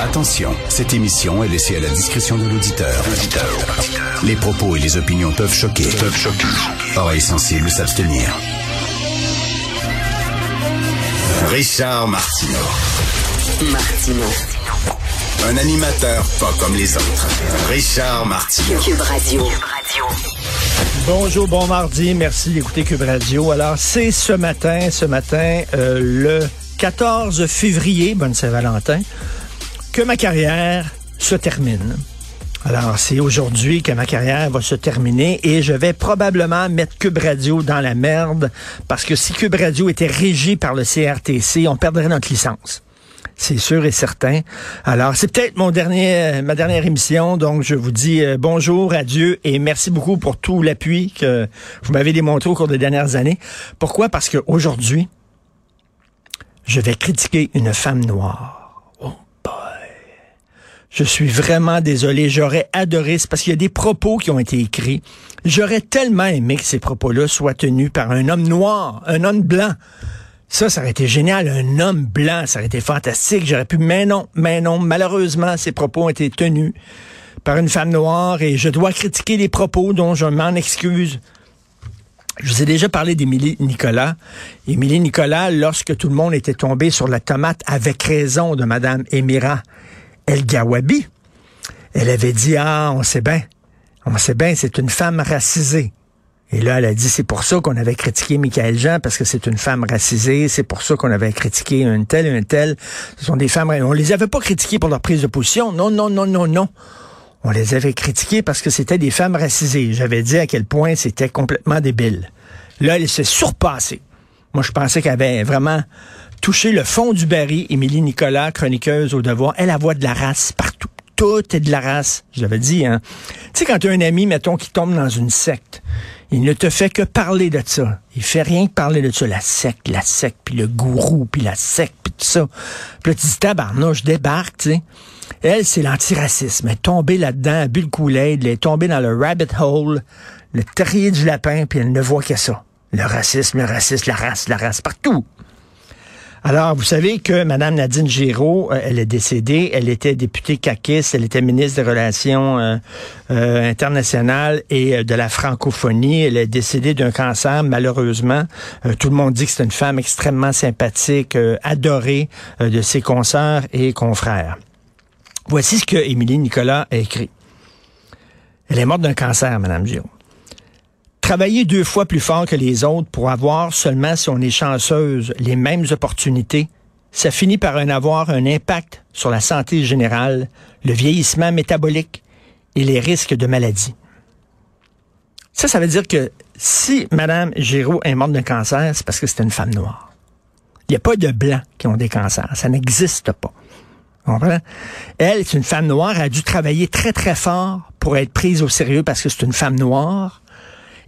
Attention, cette émission est laissée à la discrétion de l'auditeur. Les propos et les opinions peuvent choquer. Peuvent choquer. Oreilles sensibles s'abstenir. Richard Martineau. Martino. Un animateur pas comme les autres. Richard Martineau. Cube Radio. Bonjour, bon mardi. Merci d'écouter Cube Radio. Alors, c'est ce matin, ce matin, euh, le 14 février, bonne Saint-Valentin, que ma carrière se termine. Alors, c'est aujourd'hui que ma carrière va se terminer et je vais probablement mettre Cube Radio dans la merde parce que si Cube Radio était régi par le CRTC, on perdrait notre licence. C'est sûr et certain. Alors, c'est peut-être mon dernier, ma dernière émission, donc je vous dis euh, bonjour, adieu et merci beaucoup pour tout l'appui que vous m'avez démontré au cours des dernières années. Pourquoi? Parce qu'aujourd'hui, je vais critiquer une femme noire. Je suis vraiment désolé. J'aurais adoré, c'est parce qu'il y a des propos qui ont été écrits. J'aurais tellement aimé que ces propos-là soient tenus par un homme noir, un homme blanc. Ça, ça aurait été génial. Un homme blanc, ça aurait été fantastique. J'aurais pu, mais non, mais non. Malheureusement, ces propos ont été tenus par une femme noire et je dois critiquer les propos dont je m'en excuse. Je vous ai déjà parlé d'Émilie Nicolas. Émilie Nicolas, lorsque tout le monde était tombé sur la tomate avec raison de Madame Émira El Gawabi, elle avait dit, ah, on sait bien, on sait bien, c'est une femme racisée. Et là, elle a dit, c'est pour ça qu'on avait critiqué Michael Jean, parce que c'est une femme racisée, c'est pour ça qu'on avait critiqué une telle, une telle. Ce sont des femmes, on les avait pas critiquées pour leur prise de position. Non, non, non, non, non. On les avait critiquées parce que c'était des femmes racisées. J'avais dit à quel point c'était complètement débile. Là, elle s'est surpassée. Moi, je pensais qu'elle avait vraiment touché le fond du baril. Émilie Nicolas, chroniqueuse au devoir, elle a voix de la race partout. Tout est de la race. Je l'avais dit, hein. Tu sais, quand tu as un ami, mettons, qui tombe dans une secte, il ne te fait que parler de ça. Il fait rien que parler de ça. La secte, la secte, puis le gourou, puis la secte, puis tout ça. Puis là, tu dis, je débarque, tu sais. Elle, c'est l'antiracisme. Elle est tombée là-dedans, elle a bu le Kool-Aid, elle est tombée dans le rabbit hole, le terrier du lapin, puis elle ne voit que ça. Le racisme, le racisme, la race, la race, partout. Alors, vous savez que Mme Nadine Giraud, euh, elle est décédée. Elle était députée caquiste, elle était ministre des Relations euh, euh, internationales et de la francophonie. Elle est décédée d'un cancer, malheureusement. Tout le monde dit que c'est une femme extrêmement sympathique, adorée de ses consoeurs et confrères. Voici ce que Émilie Nicolas a écrit. Elle est morte d'un cancer, Mme Giraud travailler deux fois plus fort que les autres pour avoir seulement, si on est chanceuse, les mêmes opportunités, ça finit par en avoir un impact sur la santé générale, le vieillissement métabolique et les risques de maladie. Ça, ça veut dire que si Mme Giraud est morte d'un cancer, c'est parce que c'était une femme noire. Il n'y a pas de blancs qui ont des cancers. Ça n'existe pas. Elle, c'est une femme noire, elle a dû travailler très, très fort pour être prise au sérieux parce que c'est une femme noire.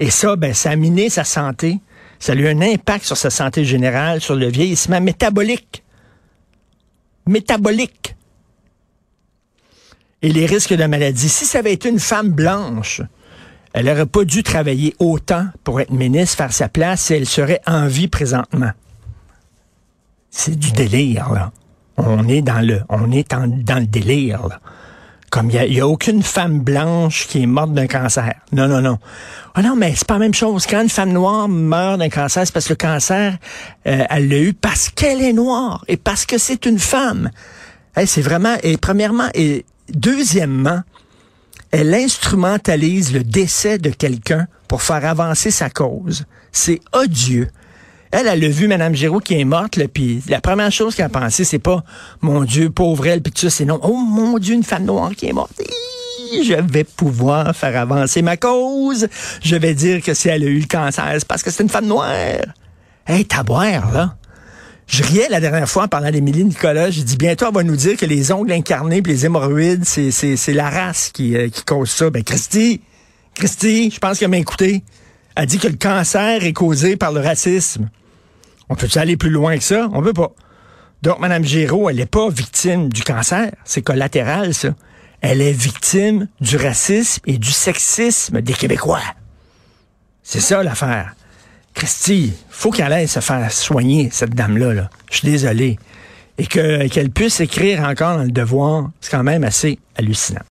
Et ça, ben, ça a miné sa santé. Ça a eu un impact sur sa santé générale, sur le vieillissement métabolique. Métabolique. Et les risques de maladie. Si ça avait été une femme blanche, elle n'aurait pas dû travailler autant pour être ministre, faire sa place, et elle serait en vie présentement. C'est du délire, là. on est dans le, on est dans le délire. Là. Comme il n'y a, aucune femme blanche qui est morte d'un cancer. Non, non, non. Ah non, mais c'est pas la même chose. Quand une femme noire meurt d'un cancer, c'est parce que le cancer, euh, elle l'a eu parce qu'elle est noire et parce que c'est une femme. c'est vraiment, et premièrement, et deuxièmement, elle instrumentalise le décès de quelqu'un pour faire avancer sa cause. C'est odieux. Elle, elle a vu Mme Giraud qui est morte, puis la première chose qu'elle a pensé, c'est pas mon Dieu, pauvre elle, puis tout ça, c'est non, oh mon Dieu, une femme noire qui est morte. Je vais pouvoir faire avancer ma cause. Je vais dire que si elle a eu le cancer, c'est parce que c'est une femme noire. Hey, t'as boire, là. Je riais la dernière fois en parlant d'Émilie Nicolas. J'ai dit bientôt, on va nous dire que les ongles incarnés et les hémorroïdes, c'est la race qui, euh, qui cause ça. Ben, Christy, Christy, je pense qu'elle m'a écouté. Elle dit que le cancer est causé par le racisme. On peut-tu aller plus loin que ça? On peut pas. Donc, Mme Giraud, elle n'est pas victime du cancer. C'est collatéral, ça. Elle est victime du racisme et du sexisme des Québécois. C'est ça l'affaire. Christy, faut qu'elle aille se faire soigner, cette dame-là. Là. Je suis désolé. Et qu'elle puisse écrire encore dans le devoir, c'est quand même assez hallucinant.